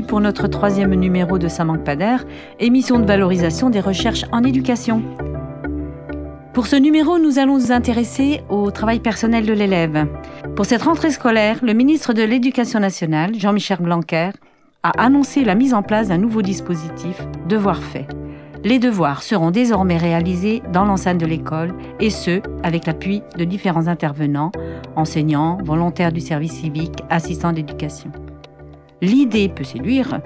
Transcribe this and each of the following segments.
Pour notre troisième numéro de d'air, émission de valorisation des recherches en éducation. Pour ce numéro, nous allons nous intéresser au travail personnel de l'élève. Pour cette rentrée scolaire, le ministre de l'Éducation nationale, Jean-Michel Blanquer, a annoncé la mise en place d'un nouveau dispositif, Devoir fait. Les devoirs seront désormais réalisés dans l'enceinte de l'école et ce, avec l'appui de différents intervenants, enseignants, volontaires du service civique, assistants d'éducation. L'idée peut séduire,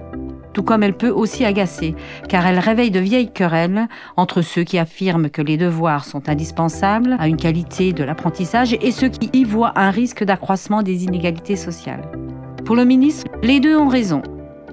tout comme elle peut aussi agacer, car elle réveille de vieilles querelles entre ceux qui affirment que les devoirs sont indispensables à une qualité de l'apprentissage et ceux qui y voient un risque d'accroissement des inégalités sociales. Pour le ministre, les deux ont raison.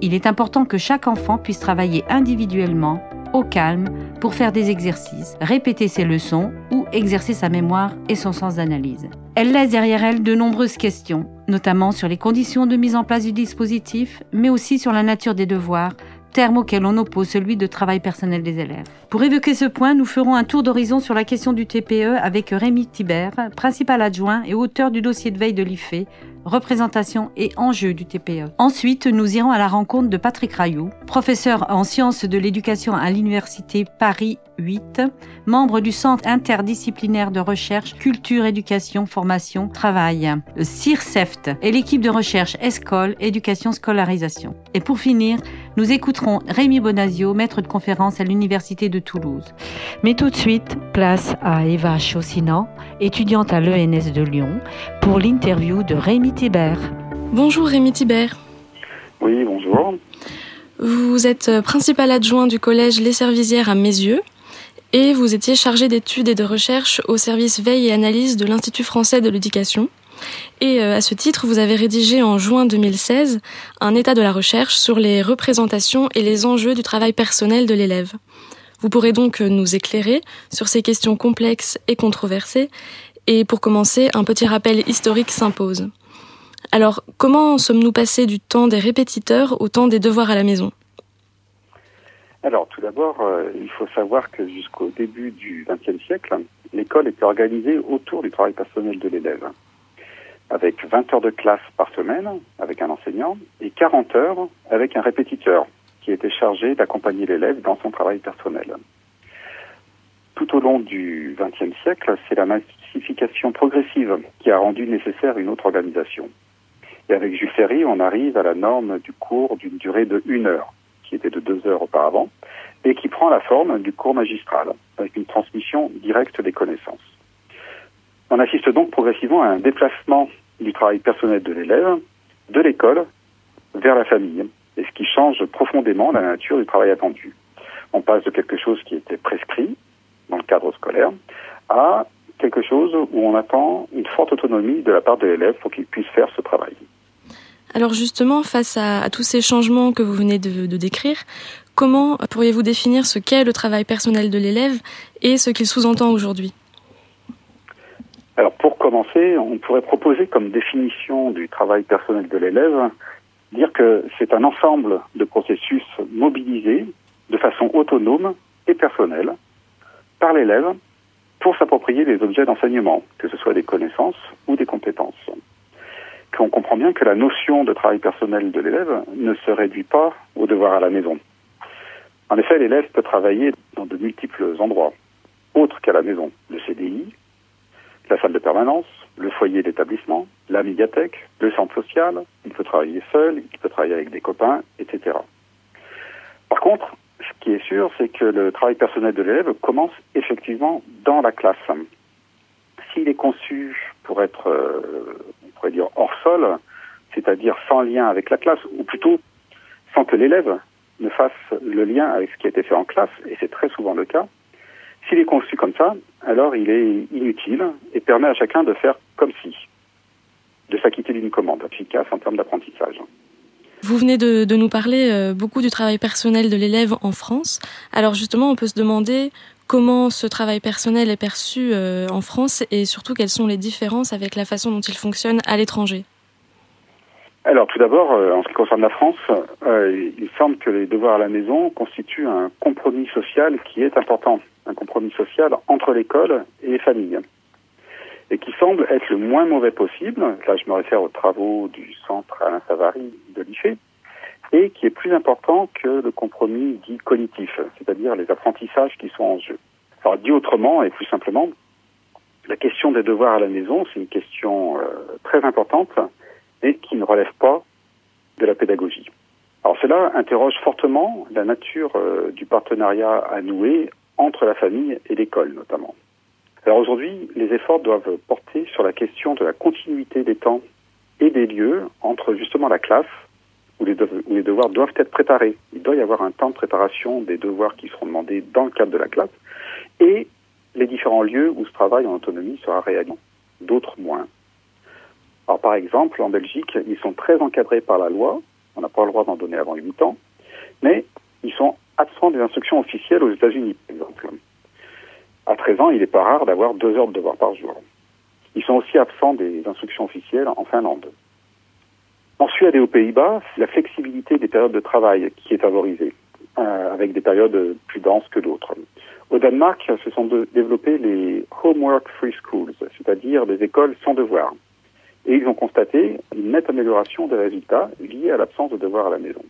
Il est important que chaque enfant puisse travailler individuellement au calme pour faire des exercices, répéter ses leçons ou exercer sa mémoire et son sens d'analyse. Elle laisse derrière elle de nombreuses questions, notamment sur les conditions de mise en place du dispositif, mais aussi sur la nature des devoirs, terme auquel on oppose celui de travail personnel des élèves. Pour évoquer ce point, nous ferons un tour d'horizon sur la question du TPE avec Rémi Thibert, principal adjoint et auteur du dossier de veille de l'IFE, représentation et enjeux du TPE. Ensuite, nous irons à la rencontre de Patrick Rayou, professeur en sciences de l'éducation à l'Université Paris 8, membre du Centre interdisciplinaire de recherche Culture, Éducation, Formation, Travail, CIRCEFT, et l'équipe de recherche ESCOL, Éducation, Scolarisation. Et pour finir, nous écouterons Rémi Bonazio, maître de conférence à l'Université de Toulouse. Mais tout de suite, place à Eva Chaussinan, étudiante à l'ENS de Lyon, pour l'interview de Rémi Thibert. Bonjour Rémi Thibert. Oui, bonjour. Vous êtes principal adjoint du collège Les Servisières à Mézieux et vous étiez chargé d'études et de recherche au service veille et analyse de l'Institut français de l'éducation. Et euh, à ce titre, vous avez rédigé en juin 2016 un état de la recherche sur les représentations et les enjeux du travail personnel de l'élève. Vous pourrez donc nous éclairer sur ces questions complexes et controversées. Et pour commencer, un petit rappel historique s'impose. Alors, comment sommes-nous passés du temps des répétiteurs au temps des devoirs à la maison? Alors, tout d'abord, euh, il faut savoir que jusqu'au début du XXe siècle, l'école était organisée autour du travail personnel de l'élève, avec 20 heures de classe par semaine avec un enseignant et 40 heures avec un répétiteur qui était chargé d'accompagner l'élève dans son travail personnel. Tout au long du XXe siècle, c'est la massification progressive qui a rendu nécessaire une autre organisation. Et avec Jules Ferry, on arrive à la norme du cours d'une durée de une heure, qui était de deux heures auparavant, et qui prend la forme du cours magistral, avec une transmission directe des connaissances. On assiste donc progressivement à un déplacement du travail personnel de l'élève, de l'école, vers la famille, et ce qui change profondément la nature du travail attendu. On passe de quelque chose qui était prescrit dans le cadre scolaire à quelque chose où on attend une forte autonomie de la part de l'élève pour qu'il puisse faire ce travail. Alors justement, face à, tous ces changements que vous venez de, de décrire, comment pourriez-vous définir ce qu'est le travail personnel de l'élève et ce qu'il sous-entend aujourd'hui? Alors pour commencer, on pourrait proposer comme définition du travail personnel de l'élève dire que c'est un ensemble de processus mobilisés de façon autonome et personnelle par l'élève pour s'approprier des objets d'enseignement, que ce soit des connaissances ou des compétences. Qu'on comprend bien que la notion de travail personnel de l'élève ne se réduit pas au devoir à la maison. En effet, l'élève peut travailler dans de multiples endroits, autres qu'à la maison. Le CDI, la salle de permanence, le foyer d'établissement, la médiathèque, le centre social, il peut travailler seul, il peut travailler avec des copains, etc. Par contre, ce qui est sûr, c'est que le travail personnel de l'élève commence effectivement dans la classe. S'il est conçu pour être, euh, pourrait dire, hors sol, c'est-à-dire sans lien avec la classe, ou plutôt sans que l'élève ne fasse le lien avec ce qui a été fait en classe, et c'est très souvent le cas, s'il est conçu comme ça, alors il est inutile et permet à chacun de faire comme si, de s'acquitter d'une commande efficace en termes d'apprentissage. Vous venez de, nous parler euh, beaucoup du travail personnel de l'élève en France. Alors justement, on peut se demander comment ce travail personnel est perçu euh, en France et surtout quelles sont les différences avec la façon dont il fonctionne à l'étranger? Alors tout d'abord, euh, en ce qui concerne la France, il semble que les devoirs à la maison constituent un compromis social qui est important, un compromis social entre l'école et les familles. Et qui semble être le moins mauvais possible. Là, je me réfère aux travaux du centre Alain Savary de l'IFE, et qui est plus important que le compromis dit cognitif, c'est-à-dire les apprentissages qui sont en jeu. Alors, dit autrement et plus simplement, la question des devoirs à la maison, c'est une question euh, très importante et qui ne relève pas de la pédagogie. Alors cela interroge fortement la nature euh, du partenariat à nouer entre la famille et l'école notamment. Alors aujourd'hui, les efforts doivent porter sur la question de la continuité des temps et des lieux entre justement la classe, où les, devoirs doivent être préparés. Il doit y avoir un temps de préparation des devoirs qui seront demandés dans le cadre de la classe, et les différents lieux où ce travail en autonomie sera réalisé, d'autres moins. Alors par exemple, en Belgique, ils sont très encadrés par la loi, on n'a pas le droit d'en donner avant 8 ans, mais ils sont absents des instructions officielles aux États-Unis, par exemple. À 13 ans, il n'est pas rare d'avoir deux heures de devoirs par jour. Ils sont aussi absents des instructions officielles en Finlande. En Suède et aux Pays-Bas, c'est la flexibilité des périodes de travail qui est favorisée, euh, avec des périodes plus denses que d'autres. Au Danemark, se sont de, développés les Homework Free Schools, c'est-à-dire des écoles sans devoirs. Et ils ont constaté une nette amélioration des résultats liés à l'absence de devoirs à la maison.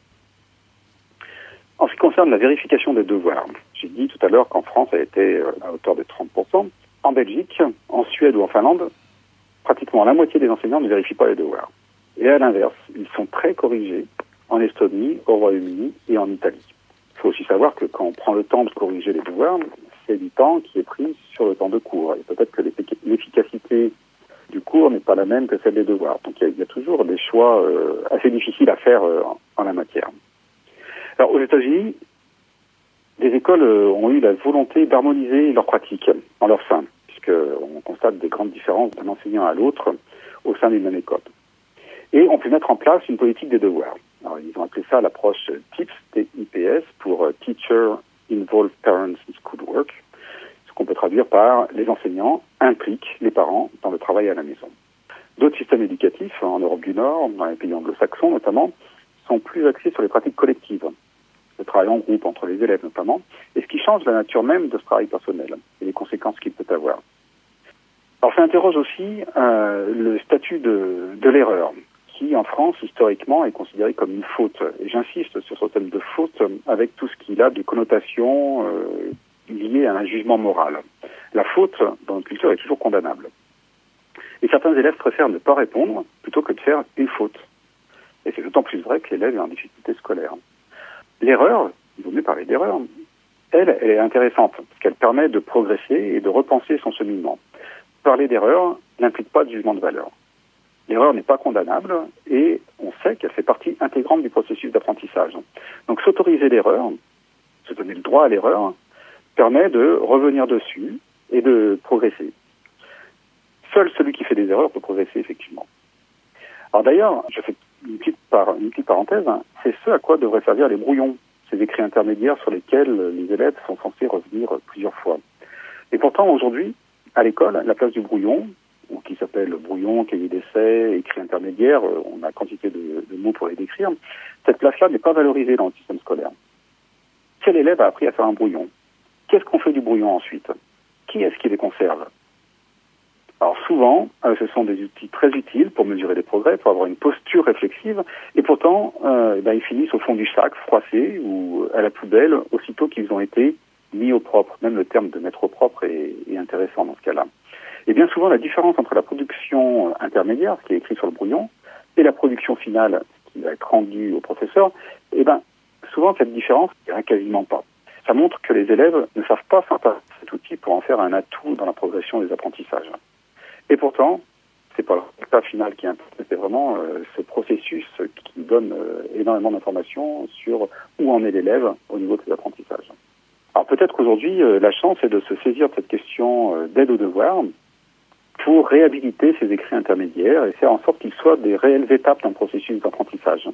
En ce qui concerne la vérification des devoirs, j'ai dit tout à l'heure qu'en France, elle était euh, à hauteur de 30%. En Belgique, en Suède ou en Finlande, pratiquement la moitié des enseignants ne vérifient pas les devoirs. Et à l'inverse, ils sont très corrigés en Estonie, au Royaume-Uni et en Italie. Il faut aussi savoir que quand on prend le temps de corriger les devoirs, c'est du temps qui est pris sur le temps de cours. Et peut-être que l'efficacité du cours n'est pas la même que celle des devoirs. Donc il y a, toujours des choix euh, assez difficiles à faire euh, en la matière. Alors aux États-Unis, des écoles euh, ont eu la volonté d'harmoniser leurs pratiques en leur sein, puisqu'on constate des grandes différences d'un enseignant à l'autre au sein d'une même école. Et on peut mettre en place une politique des devoirs. Alors, ils ont appelé ça l'approche TIPS, TIPS, pour Teacher Involved Parents in Schoolwork, ce qu'on peut traduire par les enseignants impliquent les parents dans le travail à la maison. D'autres systèmes éducatifs, en Europe du Nord, dans les pays anglo-saxons notamment, sont plus axés sur les pratiques collectives, le travail en groupe entre les élèves notamment, et ce qui change la nature même de ce travail personnel et les conséquences qu'il peut avoir. Alors ça interroge aussi euh, le statut de, de l'erreur, qui en France historiquement est considéré comme une faute. Et j'insiste sur ce thème de faute avec tout ce qu'il a de connotation euh, à un jugement moral. La faute dans notre culture est toujours condamnable. Et certains élèves préfèrent ne pas répondre plutôt que de faire une faute. Et c'est d'autant plus vrai que l'élève est en difficulté scolaire. L'erreur, il vaut mieux parler d'erreur, elle, elle est intéressante, parce qu'elle permet de progresser et de repenser son cheminement. Parler d'erreur n'implique pas de jugement de valeur. L'erreur n'est pas condamnable et on sait qu'elle fait partie intégrante du processus d'apprentissage. Donc s'autoriser l'erreur, se donner le droit à l'erreur, permet de revenir dessus et de progresser. Seul celui qui fait des erreurs peut progresser effectivement. Alors d'ailleurs, je fais une petite, parenthèse, hein. c'est ce à quoi devraient servir les brouillons, ces écrits intermédiaires sur lesquels les élèves sont censés revenir plusieurs fois. Et pourtant, aujourd'hui, à l'école, la place du brouillon, ou qui s'appelle brouillon, cahier d'essai, écrit intermédiaire, euh, on a quantité de mots pour les décrire, cette place-là n'est pas valorisée dans le système scolaire. Quel élève a appris à faire un brouillon? Qu'est-ce qu'on fait du brouillon ensuite? Qui est-ce qui les conserve? Alors souvent, euh, ce sont des outils très utiles pour mesurer les progrès, pour avoir une posture réflexive, et pourtant, euh, eh ben, ils finissent au fond du sac, froissés ou à la poubelle, aussitôt qu'ils ont été mis au propre. Même le terme de mettre au propre est, est intéressant dans ce cas-là. Et bien souvent, la différence entre la production euh, intermédiaire, ce qui est écrit sur le brouillon, et la production finale, qui va être rendue au professeur, eh ben, souvent cette différence n'est quasiment pas. Ça montre que les élèves ne savent pas s'emparer cet outil pour en faire un atout dans la progression des apprentissages. Et pourtant, c'est pas le résultat final qui importe, c'est vraiment euh, ce processus qui donne euh, énormément d'informations sur où en est l'élève au niveau de ses apprentissages. Alors peut-être qu'aujourd'hui, euh, la chance est de se saisir de cette question d'aide au devoir pour réhabiliter ces écrits intermédiaires et faire en sorte qu'ils soient des réelles étapes d'un processus d'apprentissage.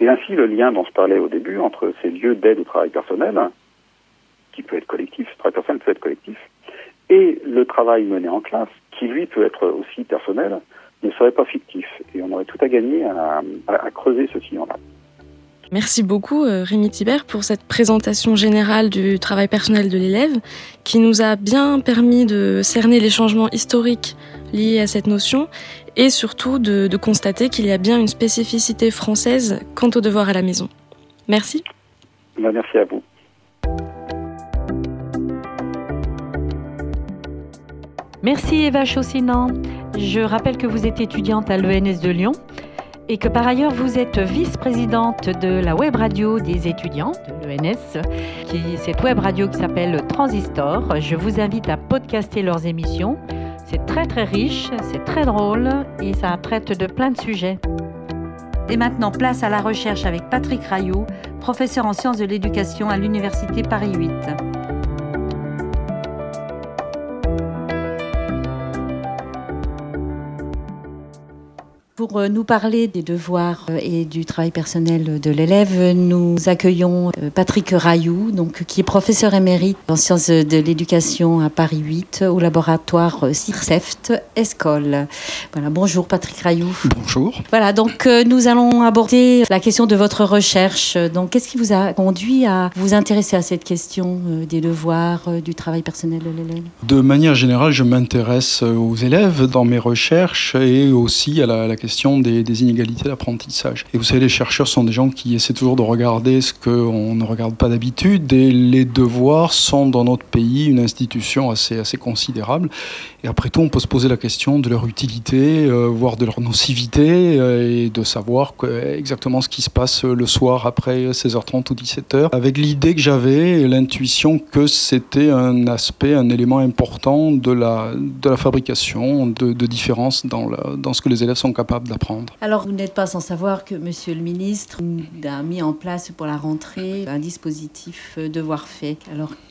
Et ainsi, le lien dont je parlais au début entre ces lieux d'aide au travail personnel, qui peut être collectif, le travail personnel peut être collectif, et le travail mené en classe, qui lui peut être aussi personnel, ne serait pas fictif. Et on aurait tout à gagner à, à, à creuser ce sillon-là. Merci beaucoup Rémi Thibert pour cette présentation générale du travail personnel de l'élève qui nous a bien permis de cerner les changements historiques liés à cette notion et surtout de, de constater qu'il y a bien une spécificité française quant au devoir à la maison. Merci. Ben, merci à vous. Merci Eva Chaussinan. Je rappelle que vous êtes étudiante à l'ENS de Lyon et que par ailleurs vous êtes vice-présidente de la web radio des étudiants de l'ENS, cette web radio qui s'appelle Transistor. Je vous invite à podcaster leurs émissions. C'est très très riche, c'est très drôle et ça traite de plein de sujets. Et maintenant, place à la recherche avec Patrick Rayou, professeur en sciences de l'éducation à l'Université Paris 8. Pour euh, nous parler des devoirs euh, et du travail personnel de l'élève, nous accueillons euh, Patrick Rayou, donc, qui est professeur émérite en sciences de l'éducation à Paris 8 au laboratoire CIRCEFT Escole. Voilà, bonjour Patrick Rayou. Bonjour. Voilà, donc nous allons aborder la question de votre recherche. Donc, qu'est-ce qui vous a conduit à vous intéresser à cette question des devoirs, du travail personnel de l'élève? De manière générale, je m'intéresse aux élèves dans mes recherches et aussi à la, la question des, inégalités d'apprentissage. Et vous savez, les chercheurs sont des gens qui essaient toujours de regarder ce qu'on ne regarde pas d'habitude. Et les devoirs sont dans notre pays une institution assez, assez considérable. Et après tout, on peut se poser la question de leur utilité, euh, voire de leur nocivité, euh, et de savoir exactement ce qui se passe le soir après 16h30 ou 17h, avec l'idée que j'avais, l'intuition que c'était un aspect, un élément important de la, de la fabrication, de, de différence dans, dans ce que les élèves sont capables Alors, vous n'êtes pas sans savoir que Monsieur le ministre a mis en place pour la rentrée un dispositif devoir fait.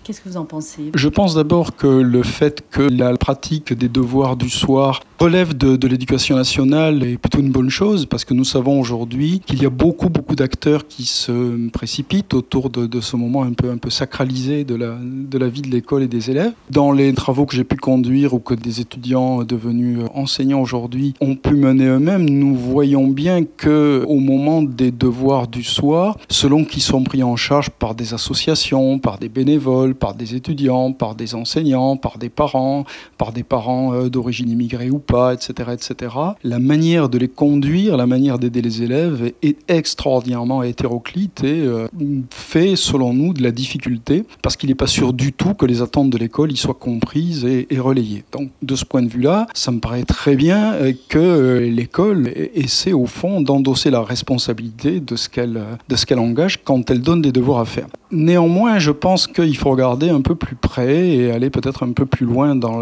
Qu'est-ce que vous en pensez Je pense d'abord que le fait que la pratique des devoirs du soir relève de, l'éducation nationale est plutôt une bonne chose parce que nous savons aujourd'hui qu'il y a beaucoup, beaucoup d'acteurs qui se précipitent autour de, ce moment un peu, un peu sacralisé de la, de la vie de l'école et des élèves. Dans les travaux que j'ai pu conduire ou que des étudiants devenus enseignants aujourd'hui ont pu mener eux-mêmes, nous voyons bien que au moment des devoirs du soir, selon qu'ils sont pris en charge par des associations, par des bénévoles, par des étudiants, par des enseignants, par des parents, par des parents euh, d'origine immigrée ou pas, etc., etc., la manière de les conduire, la manière d'aider les élèves est extraordinairement hétéroclite et euh, fait, selon nous, de la difficulté parce qu'il n'est pas sûr du tout que les attentes de l'école y soient comprises et, relayées. Donc, de ce point de vue-là, ça me paraît très bien euh, que l'école c'est au fond d'endosser la responsabilité de ce qu'elle qu'elle engage quand elle donne des devoirs à faire. Néanmoins, je pense qu'il faut regarder un peu plus près et aller peut-être un peu plus loin dans,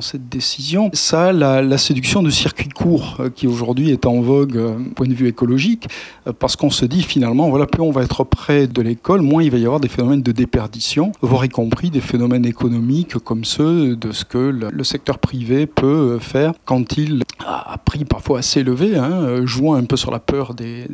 cette décision. Ça, la, séduction du circuit court euh, qui aujourd'hui est en vogue euh, point de vue écologique, euh, parce qu'on se dit finalement, voilà, plus on va être près de l'école, moins il va y avoir des phénomènes de déperdition, voire y compris des phénomènes économiques comme ceux de ce que le, secteur privé peut faire quand il a pris parfois assez élevé, hein, jouant un peu sur la peur des,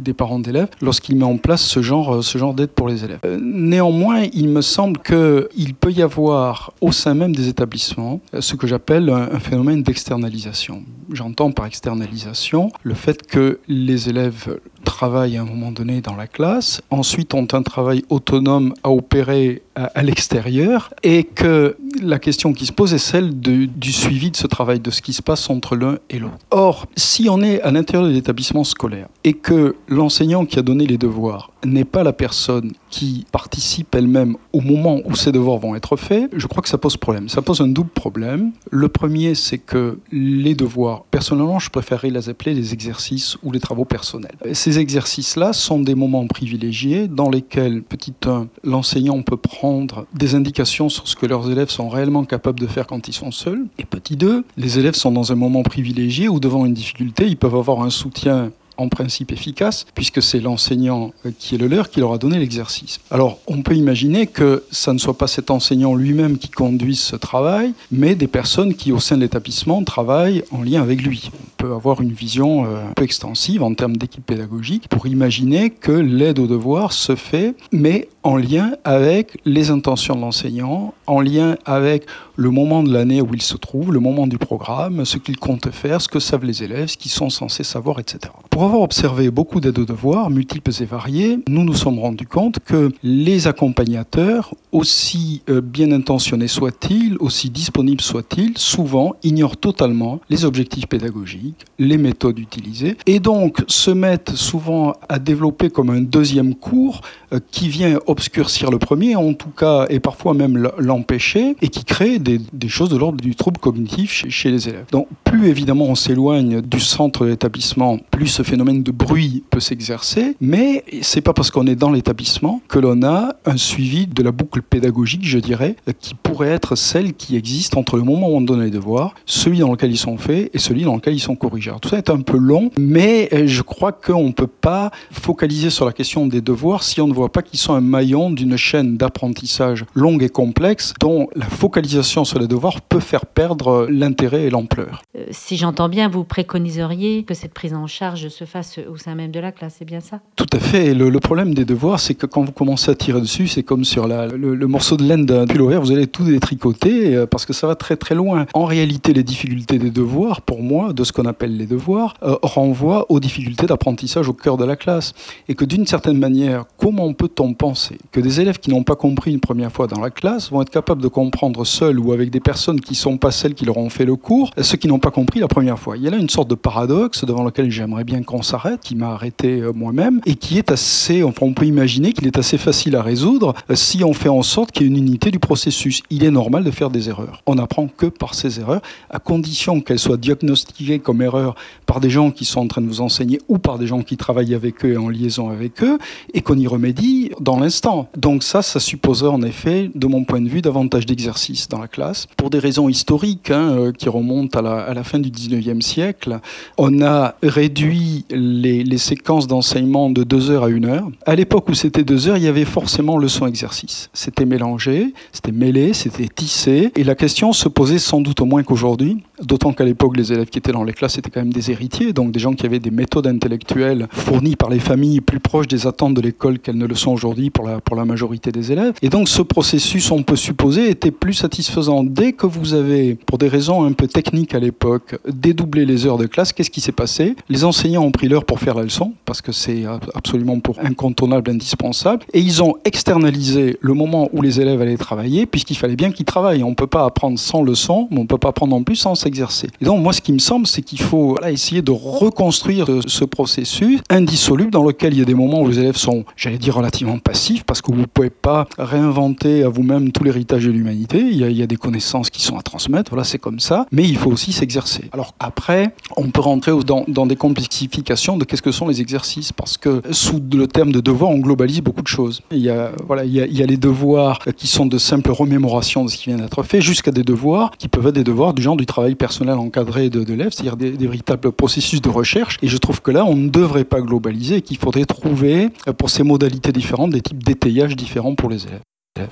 des, parents d'élèves, lorsqu'il met en place ce genre, ce genre d'aide pour les élèves. Néanmoins, il me semble qu'il peut y avoir au sein même des établissements ce que j'appelle un, phénomène d'externalisation. J'entends par externalisation le fait que les élèves travaillent à un moment donné dans la classe, ensuite ont un travail autonome à opérer à, l'extérieur, et que la question qui se pose est celle du suivi de ce travail, de ce qui se passe entre l'un et l'autre. Or, si on est à l'intérieur de l'établissement scolaire et que l'enseignant qui a donné les devoirs n'est pas la personne qui participe elle-même au moment où ces devoirs vont être faits, je crois que ça pose problème. Ça pose un double problème. Le premier, c'est que les devoirs, personnellement, je préférerais les appeler les exercices ou les travaux personnels. Ces exercices-là sont des moments privilégiés dans lesquels, petit 1, l'enseignant peut prendre des indications sur ce que leurs élèves sont réellement capables de faire quand ils sont seuls. Et petit 2, les élèves sont dans un moment privilégié où, devant une difficulté, ils peuvent avoir un soutien en principe efficace, puisque c'est l'enseignant euh, qui est le leur qui leur a donné l'exercice. Alors, on peut imaginer que ça ne soit pas cet enseignant lui-même qui conduise ce travail, mais des personnes qui, au sein de l'établissement, travaillent en lien avec lui. On peut avoir une vision euh, un peu extensive en termes d'équipe pédagogique pour imaginer que l'aide aux devoirs se fait, mais en lien avec les intentions de l'enseignant, en lien avec le moment de l'année où il se trouve, le moment du programme, ce qu'il compte faire, ce que savent les élèves, ce qu'ils sont censés savoir, etc. avoir observé beaucoup d'aides aux devoirs, multiples et variées, nous nous sommes rendus compte que les accompagnateurs, aussi euh, bien intentionnés soient-ils, aussi disponibles soient-ils, souvent ignorent totalement les objectifs pédagogiques, les méthodes utilisées, et donc se mettent souvent à développer comme un deuxième cours euh, qui vient obscurcir le premier, en tout cas, et parfois même l'empêcher, et qui crée des, choses de l'ordre du trouble cognitif chez, les élèves. Donc, plus évidemment on s'éloigne du centre de l'établissement, plus ce phénomène de bruit peut s'exercer, mais c'est pas parce qu'on est dans l'établissement que l'on a un suivi de la boucle pédagogique, je dirais, qui pourrait être celle qui existe entre le moment où on donne les devoirs, celui dans lequel ils sont faits et celui dans lequel ils sont corrigés. tout ça est un peu long, mais je crois qu'on ne peut pas focaliser sur la question des devoirs si on ne voit pas qu'ils sont un maillon d'une chaîne d'apprentissage longue et complexe dont la focalisation sur les devoirs peut faire perdre l'intérêt et l'ampleur. Euh, si j'entends bien, vous préconiseriez que cette prise en charge se fasse au sein même de la classe, c'est bien ça Tout à fait. Le, problème des devoirs, c'est que quand vous commencez à tirer dessus, c'est comme sur le, morceau de laine d'un pull horaire, vous allez tout détricoter euh, parce que ça va très très loin. En réalité, les difficultés des devoirs, pour moi, de ce qu'on appelle les devoirs, euh, renvoient aux difficultés d'apprentissage au cœur de la classe. Et que d'une certaine manière, comment peut-on penser que des élèves qui n'ont pas compris une première fois dans la classe vont être capables de comprendre seuls ou avec des personnes qui ne sont pas celles qui leur ont fait le cours, ceux qui n'ont pas compris la première fois? Il y a là une sorte de paradoxe devant lequel j'aimerais bien qu'on s'arrête, qui m'a arrêté euh, moi-même, et qui est assez, enfin, on peut imaginer qu'il est assez facile à résoudre euh, si on fait en sorte qu'il y ait une unité du processus. Il est normal de faire des erreurs. On n'apprend que par ces erreurs, à condition qu'elles soient diagnostiquées comme erreurs par des gens qui sont en train de vous enseigner ou par des gens qui travaillent avec eux et en liaison avec eux, et qu'on y remédie dans l'instant. Donc ça, ça supposerait en effet, de mon point de vue, davantage d'exercice dans la classe. Pour des raisons historiques hein, euh, qui remontent à la, à la fin du 19e siècle, on a réduit les, séquences d'enseignement de deux heures à une heure. À l'époque où c'était deux heures, il y avait forcément leçon-exercice. C'était mélangé, c'était mêlé, c'était tissé, et la question se posait sans doute au moins qu'aujourd'hui, d'autant qu'à l'époque, les élèves qui étaient dans les classes étaient quand même des héritiers, donc des gens qui avaient des méthodes intellectuelles fournies par les familles plus proches des attentes de l'école qu'elles ne le sont aujourd'hui pour la, pour la majorité des élèves. Et donc ce processus, on peut supposer, était plus satisfaisant. Dès que vous avez, pour des raisons un peu techniques à l'époque, dédoublé les heures de classe, qu'est-ce qui s'est passé? Les enseignants ont pris l'heure pour faire la leçon, parce que c'est absolument pour incontournable, indispensable, et ils ont externalisé le moment où les élèves allaient travailler, puisqu'il fallait bien qu'ils travaillent. On ne peut pas apprendre sans leçon, mais on ne peut pas apprendre en plus sans s'exercer. Et donc moi, ce qui me semble, c'est qu'il faut essayer de reconstruire ce processus indissoluble dans lequel il y a des moments où les élèves sont, j'allais dire, relativement passifs, parce que vous ne pouvez pas réinventer à vous-même tout l'héritage de l'humanité. Il, y a des connaissances qui sont à transmettre, voilà, c'est comme ça, mais il faut aussi s'exercer. Alors après, on peut rentrer dans, des complexifications de qu'est-ce que sont les exercices, parce que sous le terme de devoir, on globalise beaucoup de choses. Il y a, voilà, il y a les devoirs qui sont de simples remémorations de ce qui vient d'être fait, jusqu'à des devoirs qui peuvent être des devoirs du genre du travail personnel encadré de, l'élève, c'est-à-dire des, des, véritables processus de recherche. Et je trouve que là, on ne devrait pas globaliser, qu'il faudrait trouver pour ces modalités différentes des types d'étayage différents pour les élèves.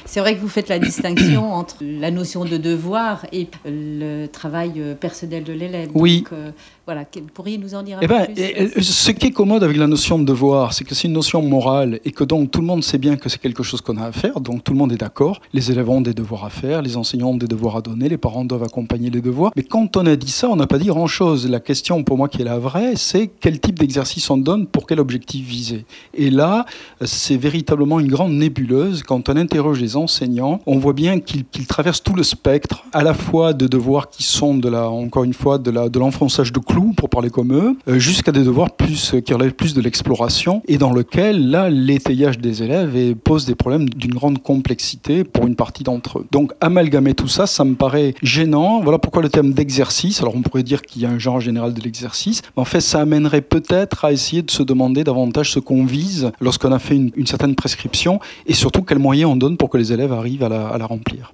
C'est vrai que vous faites la distinction entre la notion de devoir et le travail personnel de l'élève. Oui. Donc, euh, voilà, pourriez nous en dire un eh peu ben, plus Ce qui est commode avec la notion de devoir, c'est que c'est une notion morale et que donc tout le monde sait bien que c'est quelque chose qu'on a à faire, donc tout le monde est d'accord. Les élèves ont des devoirs à faire, les enseignants ont des devoirs à donner, les parents doivent accompagner les devoirs. Mais quand on a dit ça, on n'a pas dit grand-chose. La question pour moi qui est la vraie, c'est quel type d'exercice on donne pour quel objectif viser. Et là, c'est véritablement une grande nébuleuse. Quand on interroge les enseignants, on voit bien qu'ils traversent tout le spectre, à la fois de devoirs qui sont de la, encore une fois, de la, de l'enfonçage de pour parler comme eux, euh, jusqu'à des devoirs plus, qui relèvent plus de l'exploration, et dans lequel, là, l'étayage des élèves pose des problèmes d'une grande complexité pour une partie d'entre eux. Donc, amalgamer tout ça, ça me paraît gênant. Voilà pourquoi le terme d'exercice, alors on pourrait dire qu'il y a un genre général de l'exercice, mais en fait, ça amènerait peut-être à essayer de se demander davantage ce qu'on vise lorsqu'on a fait une, certaine prescription, et surtout quels moyens on donne pour que les élèves arrivent à la remplir.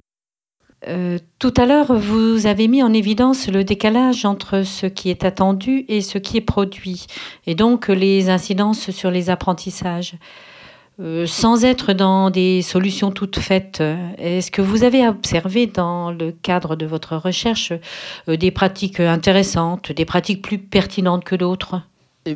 Euh, tout à l'heure, vous avez mis en évidence le décalage entre ce qui est attendu et ce qui est produit, et donc les incidences sur les apprentissages. Euh, sans être dans des solutions toutes faites, est-ce que vous avez observé dans le cadre de votre recherche euh, des pratiques intéressantes, des pratiques plus pertinentes que d'autres?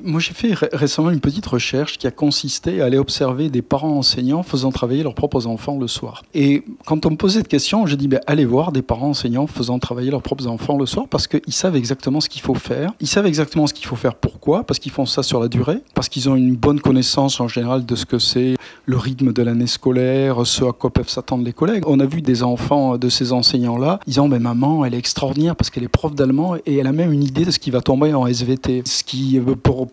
Moi, j'ai fait récemment une petite recherche qui a consisté à aller observer des parents enseignants faisant travailler leurs propres enfants le soir. Et quand on me posait cette question, j'ai dit ben, allez voir des parents enseignants faisant travailler leurs propres enfants le soir parce qu'ils savent exactement ce qu'il faut faire. Ils savent exactement ce qu'il faut faire. Pourquoi? Parce qu'ils font ça sur la durée, parce qu'ils ont une bonne connaissance en général de ce que c'est le rythme de l'année scolaire, ce à quoi peuvent s'attendre les collègues. On a vu des enfants de ces enseignants-là disant ben, maman, elle est extraordinaire parce qu'elle est prof d'allemand et elle a même une idée de ce qui va tomber en SVT.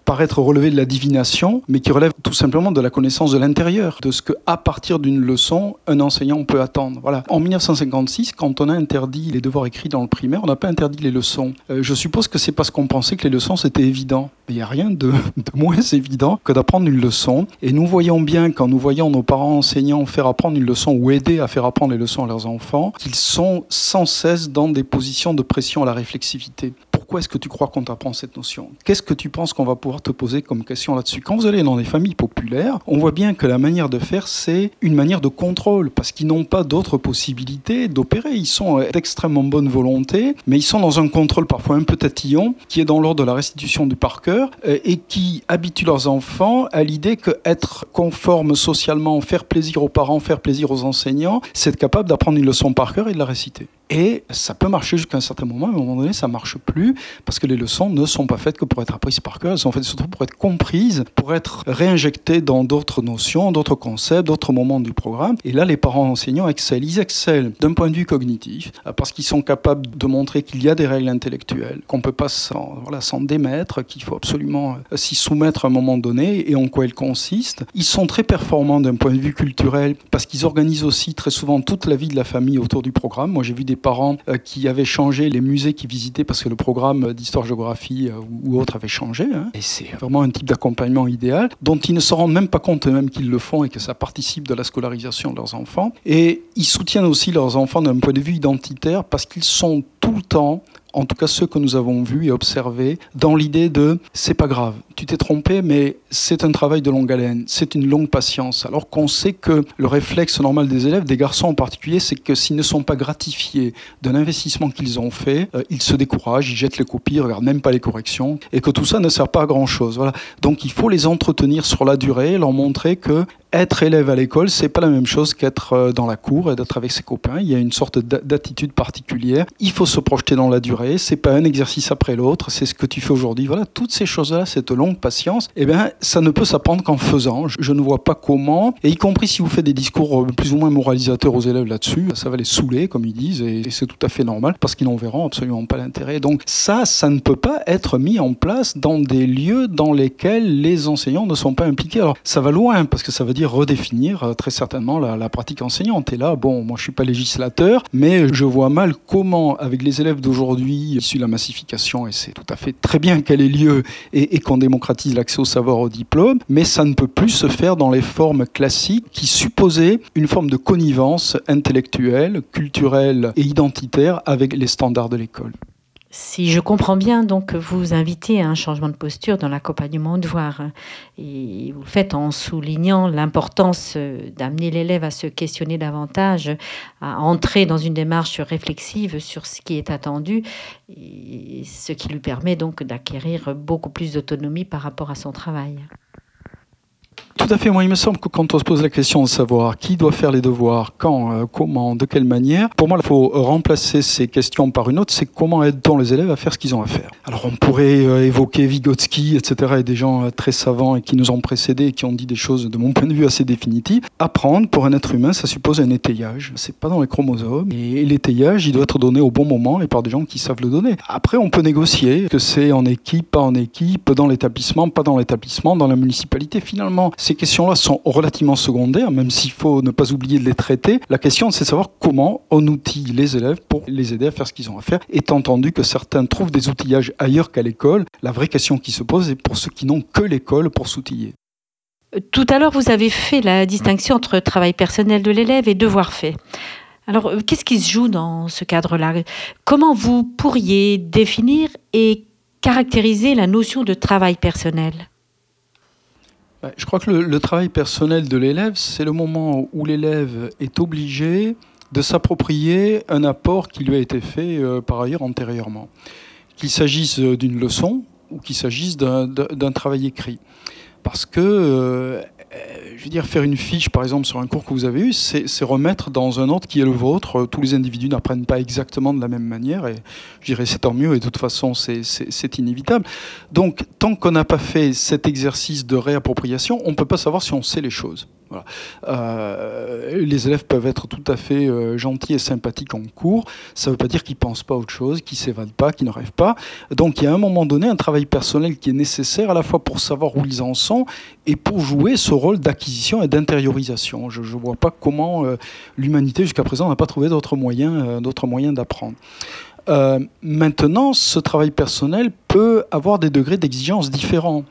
Paraître relever de la divination, mais qui relève tout simplement de la connaissance de l'intérieur, de ce que à partir d'une leçon, un enseignant peut attendre. Voilà. En 1956, quand on a interdit les devoirs écrits dans le primaire, on n'a pas interdit les leçons. Euh, je suppose que c'est parce qu'on pensait que les leçons c'était évident. Il n'y a rien de moins évident que d'apprendre une leçon. Et nous voyons bien, quand nous voyons nos parents enseignants faire apprendre une leçon ou aider à faire apprendre les leçons à leurs enfants, qu'ils sont sans cesse dans des positions de pression à la réflexivité pourquoi est-ce que tu crois qu'on t'apprend cette notion? Qu'est-ce que tu penses qu'on va pouvoir te poser comme question là-dessus? Quand vous allez dans des familles populaires, on voit bien que la manière de faire, c'est une manière de contrôle, parce qu'ils n'ont pas d'autres possibilités d'opérer. Ils sont d'extrêmement bonne volonté, mais ils sont dans un contrôle parfois un peu tatillon, qui est dans l'ordre de la restitution du par cœur, euh, et qui habitue leurs enfants à l'idée qu'être conforme socialement, faire plaisir aux parents, faire plaisir aux enseignants, c'est être capable d'apprendre une leçon par cœur et de la réciter. Et ça peut marcher jusqu'à un certain moment, mais à un moment donné, ça marche plus parce que les leçons ne sont pas faites que pour être apprises par cœur, elles sont faites surtout pour être comprises, pour être réinjectées dans d'autres notions, d'autres concepts, d'autres moments du programme. Et là, les parents enseignants excellent. Ils excellent d'un point de vue cognitif euh, parce qu'ils sont capables de montrer qu'il y a des règles intellectuelles, qu'on ne peut pas s'en voilà, démettre, qu'il faut absolument euh, s'y soumettre à un moment donné et en quoi elles consistent. Ils sont très performants d'un point de vue culturel parce qu'ils organisent aussi très souvent toute la vie de la famille autour du programme. Moi, j'ai vu des parents euh, qui avaient changé les musées qu'ils visitaient parce que le programme d'histoire-géographie euh, ou autre avait changé. Hein. Et c'est vraiment un type d'accompagnement idéal dont ils ne se rendent même pas compte eux-mêmes qu'ils le font et que ça participe de la scolarisation de leurs enfants. Et ils soutiennent aussi leurs enfants d'un point de vue identitaire parce qu'ils sont tout le temps en tout cas ceux que nous avons vus et observés, dans l'idée de c'est pas grave, tu t'es trompé, mais c'est un travail de longue haleine, c'est une longue patience. Alors qu'on sait que le réflexe normal des élèves, des garçons en particulier, c'est que s'ils ne sont pas gratifiés d'un investissement qu'ils ont fait, euh, ils se découragent, ils jettent les copies, ils regardent même pas les corrections, et que tout ça ne sert pas à grand chose. Voilà. Donc il faut les entretenir sur la durée, leur montrer que être élève à l'école, c'est pas la même chose qu'être euh, dans la cour et d'être avec ses copains. Il y a une sorte d'attitude particulière. Il faut se projeter dans la durée. C'est pas un exercice après l'autre. C'est ce que tu fais aujourd'hui. Voilà, toutes ces choses-là, cette longue patience, eh bien, ça ne peut s'apprendre qu'en faisant. Je, ne vois pas comment. Et y compris si vous faites des discours euh, plus ou moins moralisateurs aux élèves là-dessus, ça va les saouler, comme ils disent, et, c'est tout à fait normal parce qu'ils n'en verront absolument pas l'intérêt. Donc ça, ça ne peut pas être mis en place dans des lieux dans lesquels les enseignants ne sont pas impliqués. Alors ça va loin parce que ça veut dire redéfinir euh, très certainement la, pratique enseignante. Et là, bon, moi je suis pas législateur, mais je vois mal comment, avec les élèves d'aujourd'hui issus de la massification, et c'est tout à fait très bien qu'elle ait lieu et, et qu'on démocratise l'accès au savoir au diplôme, mais ça ne peut plus se faire dans les formes classiques qui supposaient une forme de connivence intellectuelle, culturelle et identitaire avec les standards de l'école. Si je comprends bien, donc vous invitez à un changement de posture dans l'accompagnement au devoir. Et vous le faites en soulignant l'importance d'amener l'élève à se questionner davantage, à entrer dans une démarche réflexive sur ce qui est attendu, et ce qui lui permet donc d'acquérir beaucoup plus d'autonomie par rapport à son travail. Tout à fait. Moi, il me semble que quand on se pose la question de savoir qui doit faire les devoirs, quand, euh, comment, de quelle manière, pour moi, il faut remplacer ces questions par une autre, c'est comment aide-t-on les élèves à faire ce qu'ils ont à faire. Alors, on pourrait euh, évoquer Vygotsky, etc., et des gens euh, très savants et qui nous ont précédés et qui ont dit des choses, de mon point de vue, assez définitives. Apprendre, pour un être humain, ça suppose un étayage. C'est pas dans les chromosomes. Et l'étayage, il doit être donné au bon moment et par des gens qui savent le donner. Après, on peut négocier que c'est en équipe, pas en équipe, dans l'établissement, pas dans l'établissement, dans la municipalité. Finalement, ces questions-là sont relativement secondaires, même s'il faut ne pas oublier de les traiter. La question, c'est de savoir comment on outille les élèves pour les aider à faire ce qu'ils ont à faire. Étant entendu que certains trouvent des outillages ailleurs qu'à l'école, la vraie question qui se pose est pour ceux qui n'ont que l'école pour s'outiller. Tout à l'heure, vous avez fait la distinction entre travail personnel de l'élève et devoir fait. Alors, euh, qu'est-ce qui se joue dans ce cadre-là? Comment vous pourriez définir et caractériser la notion de travail personnel? Je crois que le, travail personnel de l'élève, c'est le moment où l'élève est obligé de s'approprier un apport qui lui a été fait euh, par ailleurs antérieurement. Qu'il s'agisse d'une leçon ou qu'il s'agisse d'un travail écrit. Parce que euh, euh, je veux dire, faire une fiche, par exemple, sur un cours que vous avez eu, c'est remettre dans un ordre qui est le vôtre. Tous les individus n'apprennent pas exactement de la même manière, et je dirais c'est tant mieux, et de toute façon, c'est inévitable. Donc, tant qu'on n'a pas fait cet exercice de réappropriation, on ne peut pas savoir si on sait les choses. Euh, les élèves peuvent être tout à fait euh, gentils et sympathiques en cours. Ça ne veut pas dire qu'ils ne pensent pas à autre chose, qu'ils ne s'évadent pas, qu'ils ne rêvent pas. Donc il y a à un moment donné un travail personnel qui est nécessaire à la fois pour savoir où ils en sont et pour jouer ce rôle d'acquisition et d'intériorisation. Je ne vois pas comment euh, l'humanité jusqu'à présent n'a pas trouvé d'autres moyens, d'autres moyens d'apprendre. maintenant, ce travail personnel peut avoir des degrés d'exigence différents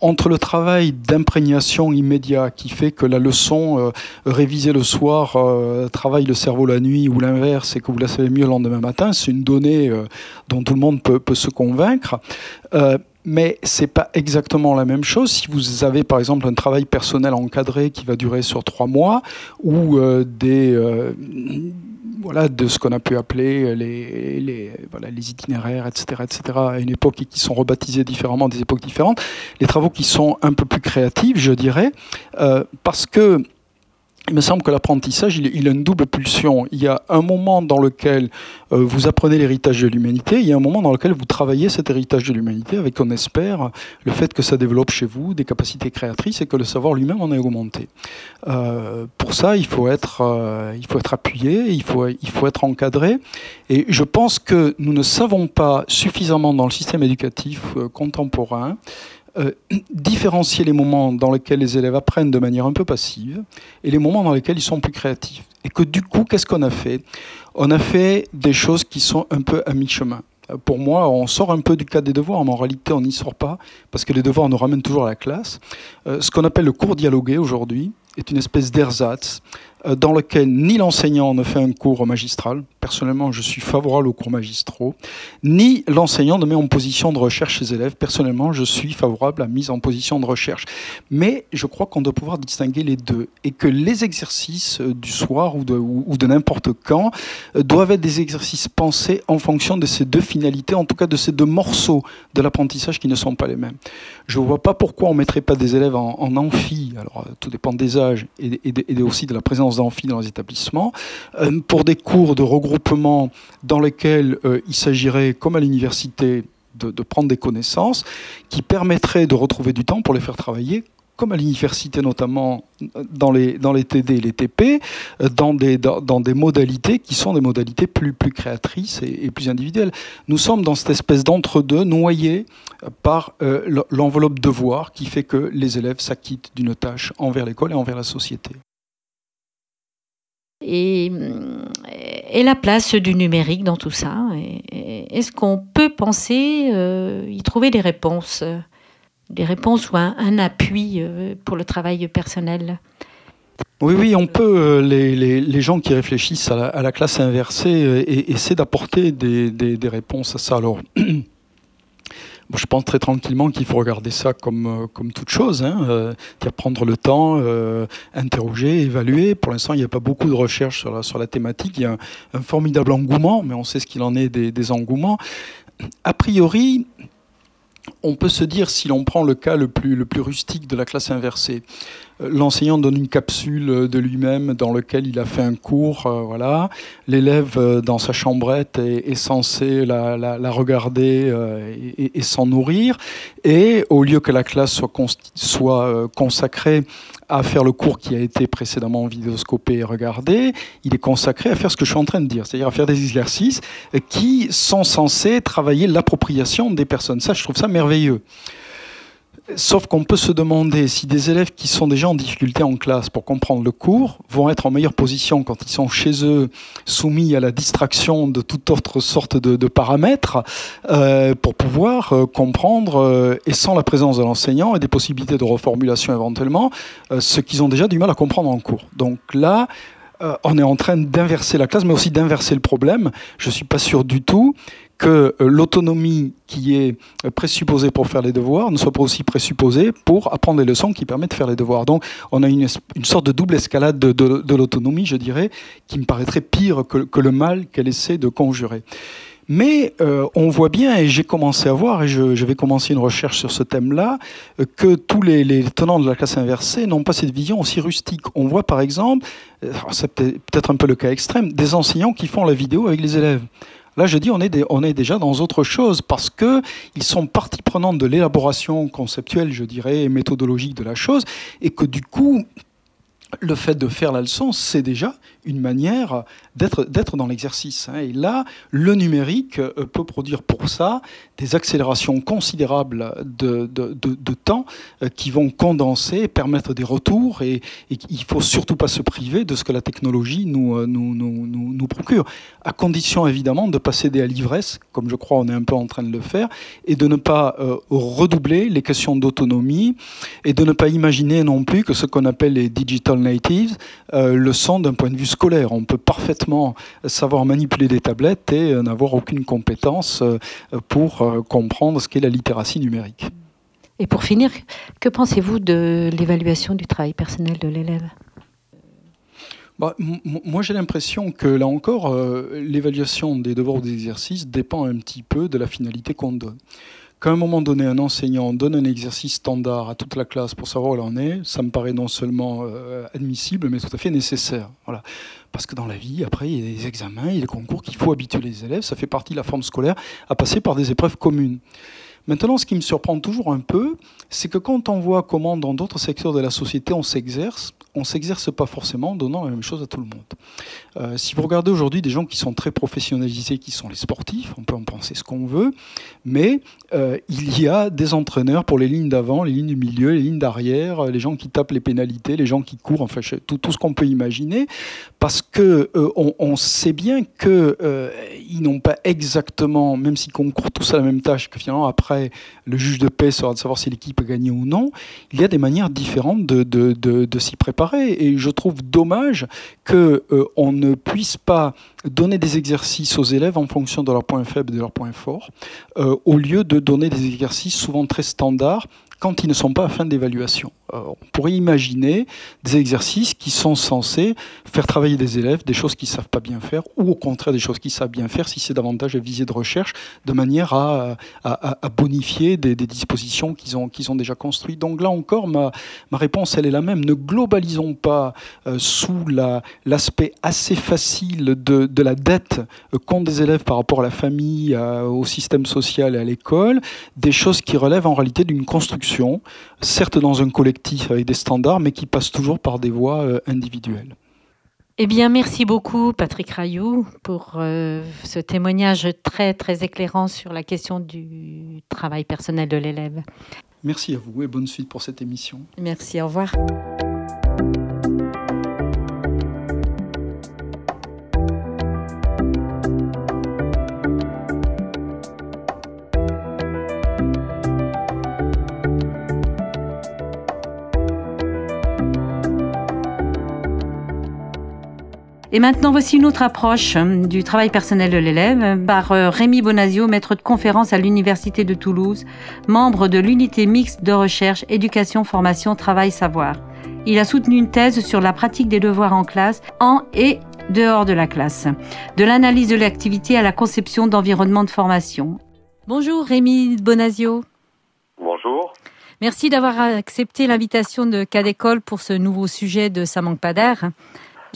entre le travail d'imprégnation immédiat qui fait que la leçon euh, révisée le soir euh, travaille le cerveau la nuit ou l'inverse et que vous la savez mieux le lendemain matin, c'est une donnée euh, dont tout le monde peut, peut se convaincre. mais c'est pas exactement la même chose si vous avez par exemple un travail personnel encadré qui va durer sur trois mois ou des voilà, de ce qu'on a pu appeler les, les, voilà, les itinéraires, etc., etc., à une époque qui sont rebaptisés différemment, des époques différentes, les travaux qui sont un peu plus créatifs, je dirais, euh, parce que il me semble que l'apprentissage, il, a une double pulsion. Il y a un moment dans lequel euh, vous apprenez l'héritage de l'humanité, il y a un moment dans lequel vous travaillez cet héritage de l'humanité avec, on espère, le fait que ça développe chez vous des capacités créatrices et que le savoir lui-même en est augmenté. Euh, pour ça, il faut, être, euh, il faut être appuyé, il faut, il faut être encadré. Et je pense que nous ne savons pas suffisamment dans le système éducatif contemporain euh, différencier les moments dans lesquels les élèves apprennent de manière un peu passive et les moments dans lesquels ils sont plus créatifs. Et que du coup, qu'est-ce qu'on a fait? On a fait des choses qui sont un peu à mi-chemin. Euh, pour moi, on sort un peu du cadre des devoirs, mais en réalité, on n'y sort pas, parce que les devoirs nous ramènent toujours à la classe. Euh, ce qu'on appelle le cours dialogué aujourd'hui est une espèce d'ersatz dans lequel ni l'enseignant ne fait un cours magistral, personnellement je suis favorable aux cours magistraux, ni l'enseignant ne met en position de recherche ses élèves, personnellement je suis favorable à la mise en position de recherche. Mais je crois qu'on doit pouvoir distinguer les deux et que les exercices euh, du soir ou de, n'importe quand euh, doivent être des exercices pensés en fonction de ces deux finalités, en tout cas de ces deux morceaux de l'apprentissage qui ne sont pas les mêmes. Je ne vois pas pourquoi on ne mettrait pas des élèves en, amphi, alors tout dépend des âges et aussi de la présence d'amphi dans les établissements, euh, pour des cours de regroupement dans lesquels euh, il s'agirait, comme à l'université, de, prendre des connaissances qui permettraient de retrouver du temps pour les faire travailler comme à l'université notamment dans les, dans TD et les TP, euh, dans des, dans, des modalités qui sont des modalités plus, plus créatrices et, plus individuelles. Nous sommes dans cette espèce d'entre-deux, noyés par l'enveloppe devoir qui fait que les élèves s'acquittent d'une tâche envers l'école et envers la société et, la place du numérique dans tout ça. Est-ce qu'on peut penser euh, y trouver des réponses, des réponses ou un, appui euh, pour le travail personnel? Oui, oui, on peut. Euh, les, gens qui réfléchissent à la, classe inversée essaient d'apporter des, des, réponses à ça. Alors, je pense très tranquillement qu'il faut regarder ça comme, euh, comme toute chose, hein, euh, prendre le temps, euh, interroger, évaluer. Pour l'instant, il n'y a pas beaucoup de recherches sur la, sur la thématique. Il y a un, formidable engouement, mais on sait ce qu'il en est des, des engouements. A priori, on peut se dire, si l'on prend le cas le plus, le plus rustique de la classe inversée, L'enseignant donne une capsule de lui-même dans lequel il a fait un cours. Euh, voilà. L'élève, euh, dans sa chambrette, est, censé la, regarder euh, et, s'en nourrir. Et au lieu que la classe soit, soit consacrée à faire le cours qui a été précédemment vidéoscopé et regardé, il est consacré à faire ce que je suis en train de dire, c'est-à-dire à faire des exercices qui sont censés travailler l'appropriation des personnes. Ça, je trouve ça merveilleux. Sauf qu'on peut se demander si des élèves qui sont déjà en difficulté en classe pour comprendre le cours vont être en meilleure position quand ils sont chez eux soumis à la distraction de toute autre sorte de, paramètres euh, pour pouvoir euh, comprendre, euh, et sans la présence de l'enseignant et des possibilités de reformulation éventuellement, ce qu'ils ont déjà du mal à comprendre en cours. Donc là, on est en train d'inverser la classe, mais aussi d'inverser le problème. Je ne suis pas sûr du tout que euh, l'autonomie qui est présupposée pour faire les devoirs ne soit pas aussi présupposée pour apprendre les leçons qui permettent de faire les devoirs. Donc on a une, sorte de double escalade de, l'autonomie, je dirais, qui me paraîtrait pire que, le mal qu'elle essaie de conjurer. Mais euh, on voit bien, et j'ai commencé à voir, et je, vais commencer une recherche sur ce thème-là, euh, que tous les, tenants de la classe inversée n'ont pas cette vision aussi rustique. On voit par exemple, euh, c'est peut-être un peu le cas extrême, des enseignants qui font la vidéo avec les élèves. Là, je dis, on est, déjà dans autre chose parce que ils sont partie prenante de l'élaboration conceptuelle, je dirais, et méthodologique de la chose, et que du coup, le fait de faire la leçon, c'est déjà une manière d'être, dans l'exercice. Hein. Et là, le numérique euh, peut produire pour ça des accélérations considérables de, temps euh, qui vont condenser, permettre des retours. Et, il ne faut surtout pas se priver de ce que la technologie nous, euh, procure, à condition évidemment de passer des à l'ivresse, comme je crois on est un peu en train de le faire, et de ne pas redoubler les questions d'autonomie, et de ne pas imaginer non plus que ce qu'on appelle les digital natives le sont d'un point de vue scolaire. On peut parfaitement savoir manipuler des tablettes et euh, n'avoir aucune compétence euh, pour euh, comprendre ce qu'est la littératie numérique. Et pour finir, que pensez-vous de l'évaluation du travail personnel de l'élève? Bah, moi, j'ai l'impression que là encore, l'évaluation des devoirs ou des exercices dépend un petit peu de la finalité qu'on donne. Qu'à un moment donné, un enseignant donne un exercice standard à toute la classe pour savoir où elle en est, ça me paraît non seulement euh, admissible, mais tout à fait nécessaire. Voilà. Parce que dans la vie, après, il y a des examens, il y a des concours qu'il faut habituer les élèves, ça fait partie de la forme scolaire, à passer par des épreuves communes. Maintenant, ce qui me surprend toujours un peu, c'est que quand on voit comment dans d'autres secteurs de la société on s'exerce, on ne s'exerce pas forcément en donnant la même chose à tout le monde. Euh, si vous regardez aujourd'hui des gens qui sont très professionnalisés, qui sont les sportifs, on peut en penser ce qu'on veut, mais euh, il y a des entraîneurs pour les lignes d'avant, les lignes du milieu, les lignes d'arrière, les gens qui tapent les pénalités, les gens qui courent, enfin tout, ce qu'on peut imaginer, parce que euh, on, sait bien qu'ils ils n'ont pas exactement, même s'ils concourent tous à la même tâche, que finalement après le juge de paix sera de savoir si l'équipe a gagné ou non, il y a des manières différentes de, de, de s'y préparer et je trouve dommage qu'on euh, ne puisse pas donner des exercices aux élèves en fonction de leurs points faibles et de leurs points forts, euh, au lieu de donner des exercices souvent très standards quand ils ne sont pas à fin d'évaluation. Euh, on pourrait imaginer des exercices qui sont censés faire travailler des élèves des choses qu'ils ne savent pas bien faire, ou au contraire des choses qu'ils savent bien faire, si c'est davantage à visée de recherche, de manière à, bonifier des, dispositions qu'ils ont, ont déjà construites. Donc là encore, ma, ma réponse, elle est la même. Ne globalisons pas euh, sous l'aspect assez facile de, de la dette euh, qu'ont des élèves par rapport à la famille, au système social et à l'école, des choses qui relèvent en réalité d'une construction, certes dans un collectif, avec des standards, mais qui passent toujours par des voies euh, individuelles. Eh bien, merci beaucoup, Patrick Rayou, pour euh, ce témoignage très, très éclairant sur la question du travail personnel de l'élève. Merci à vous et bonne suite pour cette émission. Merci, au revoir. Et maintenant, voici une autre approche euh, du travail personnel de l'élève par euh, Rémi Bonasio, maître de conférence à l'Université de Toulouse, membre de l'unité mixte de recherche, éducation, formation, travail, savoir. Il a soutenu une thèse sur la pratique des devoirs en classe, en et dehors de la classe, de l'analyse de l'activité à la conception d'environnement de formation. Bonjour Rémi Bonasio. Bonjour. Merci d'avoir accepté l'invitation de Cadécole pour ce nouveau sujet de Ça manque pas d'air.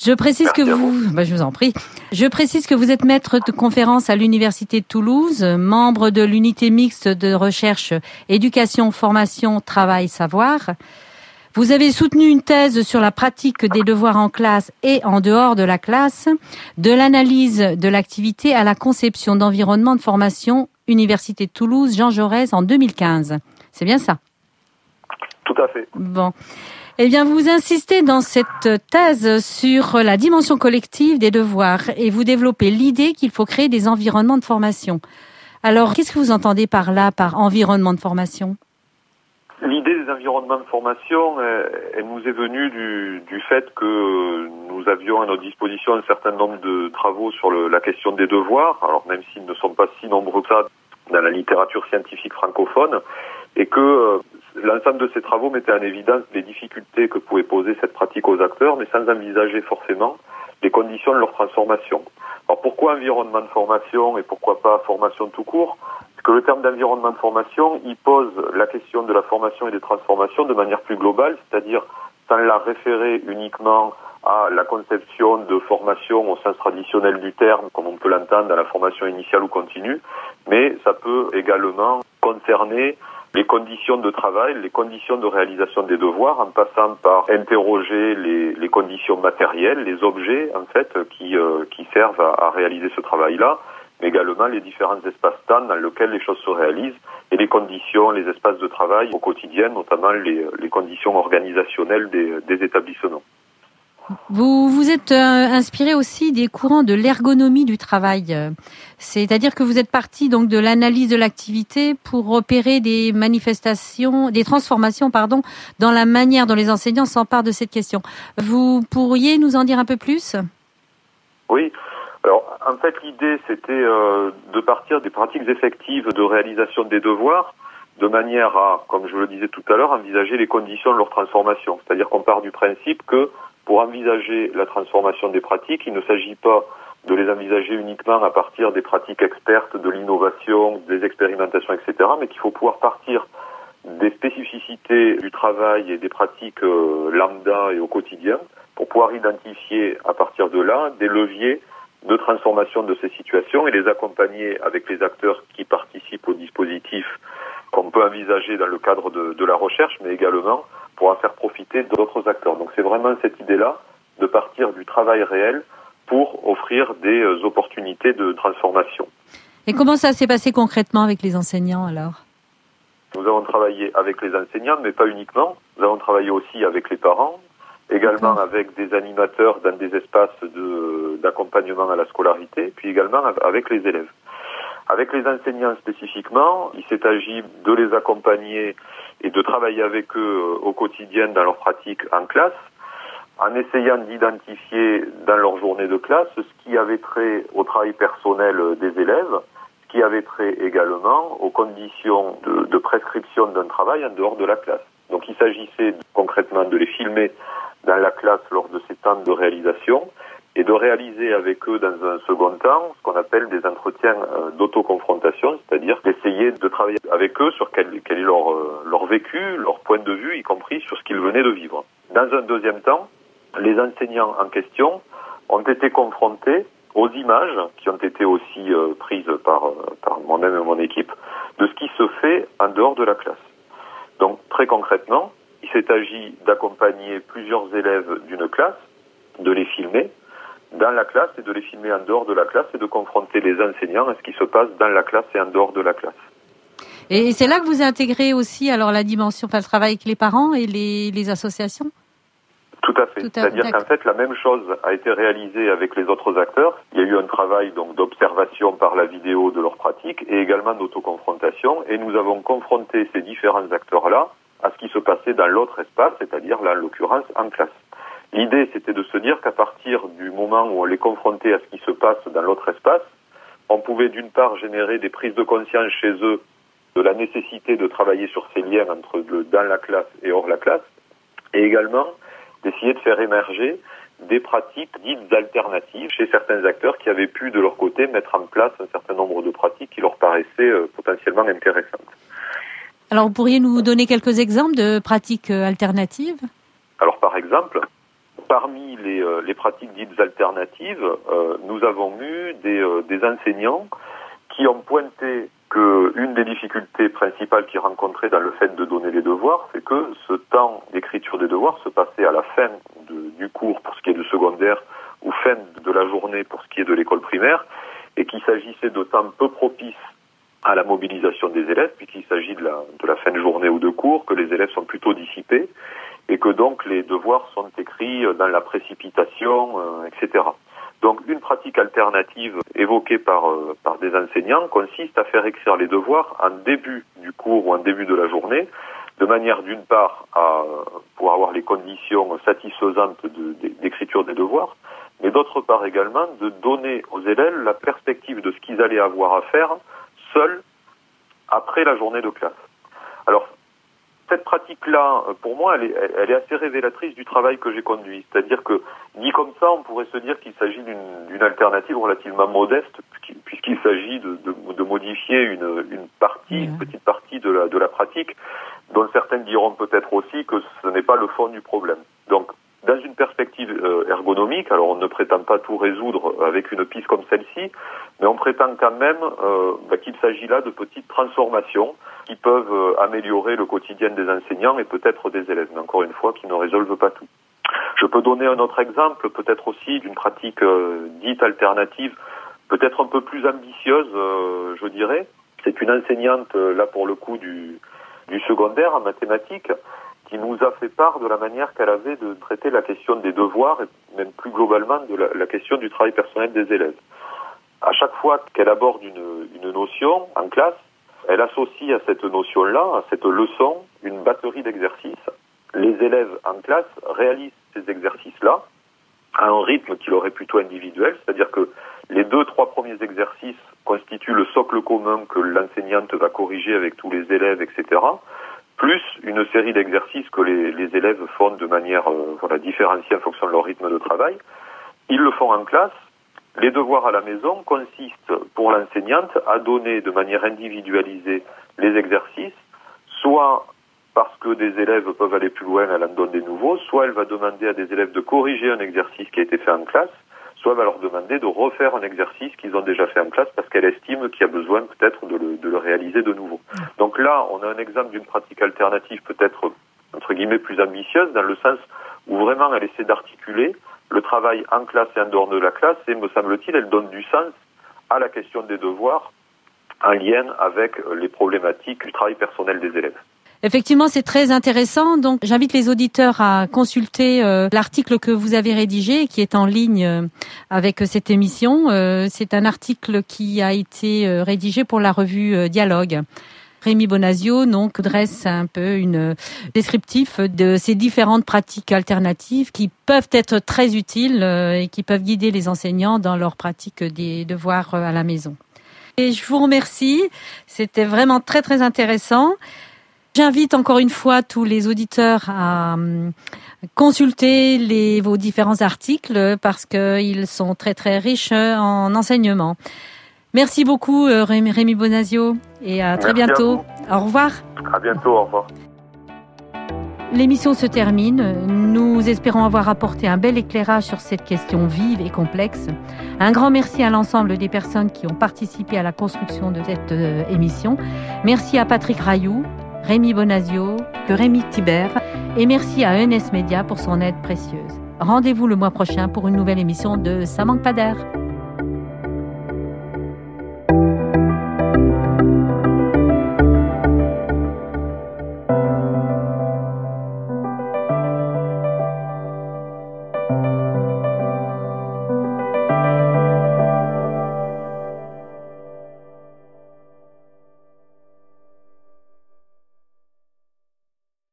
Je précise que vous, bah, je vous en prie. Je précise que vous êtes maître de conférence à l'université de Toulouse, membre de l'unité mixte de recherche éducation, formation, travail, savoir. Vous avez soutenu une thèse sur la pratique des devoirs en classe et en dehors de la classe, de l'analyse de l'activité à la conception d'environnement de formation, Université de Toulouse, Jean Jaurès en 2015. C'est bien ça? Tout à fait. Bon. Eh bien, vous insistez dans cette thèse sur la dimension collective des devoirs et vous développez l'idée qu'il faut créer des environnements de formation. Alors, qu'est-ce que vous entendez par là, par environnement de formation? L'idée des environnements de formation, euh, elle nous est venue du, fait que nous avions à notre disposition un certain nombre de travaux sur la question des devoirs, alors même s'ils ne sont pas si nombreux que ça dans la littérature scientifique francophone, et que euh, l'ensemble de ces travaux mettait en évidence les difficultés que pouvait poser cette pratique aux acteurs, mais sans envisager forcément les conditions de leur transformation. Alors pourquoi environnement de formation et pourquoi pas formation tout court? Parce que le terme d'environnement de formation, il pose la question de la formation et des transformations de manière plus globale, c'est-à-dire sans la référer uniquement à la conception de formation au sens traditionnel du terme, comme on peut l'entendre dans la formation initiale ou continue, mais ça peut également concerner les conditions de travail, les conditions de réalisation des devoirs, en passant par interroger les, conditions matérielles, les objets en fait qui, euh, qui servent à, réaliser ce travail-là, mais également les différents espaces-temps dans lesquels les choses se réalisent et les conditions, les espaces de travail au quotidien, notamment les, conditions organisationnelles des établissements. Vous vous êtes euh, inspiré aussi des courants de l'ergonomie du travail, c'est-à-dire que vous êtes parti donc de l'analyse de l'activité pour repérer des manifestations, des transformations, pardon, dans la manière dont les enseignants s'emparent de cette question. Vous pourriez nous en dire un peu plus? Oui. Alors, en fait, l'idée, c'était euh, de partir des pratiques effectives de réalisation des devoirs, de manière à, comme je le disais tout à l'heure, envisager les conditions de leur transformation. C'est-à-dire qu'on part du principe que pour envisager la transformation des pratiques, il ne s'agit pas de les envisager uniquement à partir des pratiques expertes, de l'innovation, des expérimentations, etc., mais qu'il faut pouvoir partir des spécificités du travail et des pratiques euh, lambda et au quotidien pour pouvoir identifier à partir de là des leviers de transformation de ces situations et les accompagner avec les acteurs qui participent au dispositif qu'on peut envisager dans le cadre de, de la recherche, mais également pour en faire profiter d'autres acteurs. Donc c'est vraiment cette idée-là de partir du travail réel pour offrir des euh, opportunités de transformation. Et comment ça s'est passé concrètement avec les enseignants alors? Nous avons travaillé avec les enseignants, mais pas uniquement. Nous avons travaillé aussi avec les parents, également avec des animateurs dans des espaces d'accompagnement à la scolarité, puis également avec les élèves. Avec les enseignants spécifiquement, il s'est agi de les accompagner et de travailler avec eux euh, au quotidien dans leur pratique en classe, en essayant d'identifier dans leur journée de classe ce qui avait trait au travail personnel des élèves, ce qui avait trait également aux conditions de, de prescription d'un travail en dehors de la classe. Donc il s'agissait concrètement de les filmer dans la classe lors de ces temps de réalisation et de réaliser avec eux dans un second temps ce qu'on appelle des entretiens euh, d'autoconfrontation, c'est-à-dire d'essayer de travailler avec eux sur quel, est leur, euh, leur vécu, leur point de vue, y compris sur ce qu'ils venaient de vivre. Dans un deuxième temps, les enseignants en question ont été confrontés aux images qui ont été aussi euh, prises par, par moi-même et mon équipe de ce qui se fait en dehors de la classe. Donc très concrètement, il s'est agi d'accompagner plusieurs élèves d'une classe, de les filmer, dans la classe et de les filmer en dehors de la classe et de confronter les enseignants à ce qui se passe dans la classe et en dehors de la classe. Et c'est là que vous intégrez aussi alors la dimension, enfin le travail avec les parents et les, les associations? Tout à fait. C'est-à-dire qu'en fait la même chose a été réalisée avec les autres acteurs. Il y a eu un travail donc d'observation par la vidéo de leur pratique et également d'autoconfrontation et nous avons confronté ces différents acteurs-là à ce qui se passait dans l'autre espace, c'est-à-dire là en l'occurrence en classe. L'idée, c'était de se dire qu'à partir du moment où on les confrontait à ce qui se passe dans l'autre espace, on pouvait d'une part générer des prises de conscience chez eux de la nécessité de travailler sur ces liens entre le dans la classe et hors la classe, et également d'essayer de faire émerger des pratiques dites alternatives chez certains acteurs qui avaient pu de leur côté mettre en place un certain nombre de pratiques qui leur paraissaient euh, potentiellement intéressantes. Alors, vous pourriez nous donner quelques exemples de pratiques euh, alternatives? Alors, par exemple, parmi les, euh, les, pratiques dites alternatives, euh, nous avons eu des, euh, des, enseignants qui ont pointé que une des difficultés principales qu'ils rencontraient dans le fait de donner les devoirs, c'est que ce temps d'écriture des devoirs se passait à la fin du cours pour ce qui est du secondaire ou fin de la journée pour ce qui est de l'école primaire, et qu'il s'agissait de temps peu propices à la mobilisation des élèves, puisqu'il s'agit de la fin de journée ou de cours, que les élèves sont plutôt dissipés, et que donc les devoirs sont écrits dans la précipitation, euh, etc. Donc une pratique alternative évoquée par, euh, par des enseignants consiste à faire écrire les devoirs en début du cours ou en début de la journée, de manière d'une part à pouvoir avoir les conditions satisfaisantes d'écriture des devoirs, mais d'autre part également de donner aux élèves la perspective de ce qu'ils allaient avoir à faire seuls après la journée de classe. Alors, cette pratique-là, pour moi, elle est, elle est, assez révélatrice du travail que j'ai conduit. C'est-à-dire que, dit comme ça, on pourrait se dire qu'il s'agit d'une alternative relativement modeste, puisqu'il s'agit de, de, de, modifier une, une partie, une petite partie de la, de la pratique, dont certains diront peut-être aussi que ce n'est pas le fond du problème. Donc, dans une perspective euh, ergonomique, alors on ne prétend pas tout résoudre avec une piste comme celle-ci, mais on prétend quand même euh, bah, qu'il s'agit là de petites transformations qui peuvent euh, améliorer le quotidien des enseignants et peut-être des élèves, mais encore une fois, qui ne résolvent pas tout. Je peux donner un autre exemple, peut-être aussi d'une pratique dite alternative, peut-être un peu plus ambitieuse, je dirais. C'est une enseignante, là pour le coup, du, du secondaire en mathématiques, qui nous a fait part de la manière qu'elle avait de traiter la question des devoirs et même plus globalement de la, question du travail personnel des élèves. À chaque fois qu'elle aborde une, une notion en classe, elle associe à cette notion-là, à cette leçon, une batterie d'exercices. Les élèves en classe réalisent ces exercices-là à un rythme qui leur est plutôt individuel, c'est-à-dire que les deux, trois premiers exercices constituent le socle commun que l'enseignante va corriger avec tous les élèves, etc plus une série d'exercices que les, élèves font de manière euh, voilà, différenciée en fonction de leur rythme de travail. Ils le font en classe. Les devoirs à la maison consistent pour l'enseignante à donner de manière individualisée les exercices, soit parce que des élèves peuvent aller plus loin, elle en donne des nouveaux, soit elle va demander à des élèves de corriger un exercice qui a été fait en classe, soit va leur demander de refaire un exercice qu'ils ont déjà fait en classe parce qu'elle estime qu'il y a besoin peut-être de le, de le, réaliser de nouveau. Donc là, on a un exemple d'une pratique alternative peut-être entre guillemets plus ambitieuse dans le sens où vraiment elle essaie d'articuler le travail en classe et en dehors de la classe et me semble-t-il elle donne du sens à la question des devoirs en lien avec les problématiques du travail personnel des élèves. Effectivement, c'est très intéressant. Donc, j'invite les auditeurs à consulter euh, l'article que vous avez rédigé, qui est en ligne euh, avec cette émission. Euh, c'est un article qui a été rédigé pour la revue Dialogue. Rémi Bonasio donc dresse un peu une descriptif de ces différentes pratiques alternatives qui peuvent être très utiles et qui peuvent guider les enseignants dans leur pratique des devoirs à la maison. Et je vous remercie. C'était vraiment très très intéressant. J'invite encore une fois tous les auditeurs à hum, consulter les, vos différents articles parce qu'ils sont très très riches en enseignement. Merci beaucoup euh, Rémi Bonasio et à très bientôt. Au revoir. À bientôt, au revoir. L'émission se termine. Nous espérons avoir apporté un bel éclairage sur cette question vive et complexe. Un grand merci à l'ensemble des personnes qui ont participé à la construction de cette euh, émission. Merci à Patrick Rayou, Rémi Bonasio, que Rémi Thibert, et merci à ENS Média pour son aide précieuse. Rendez-vous le mois prochain pour une nouvelle émission de Ça manque.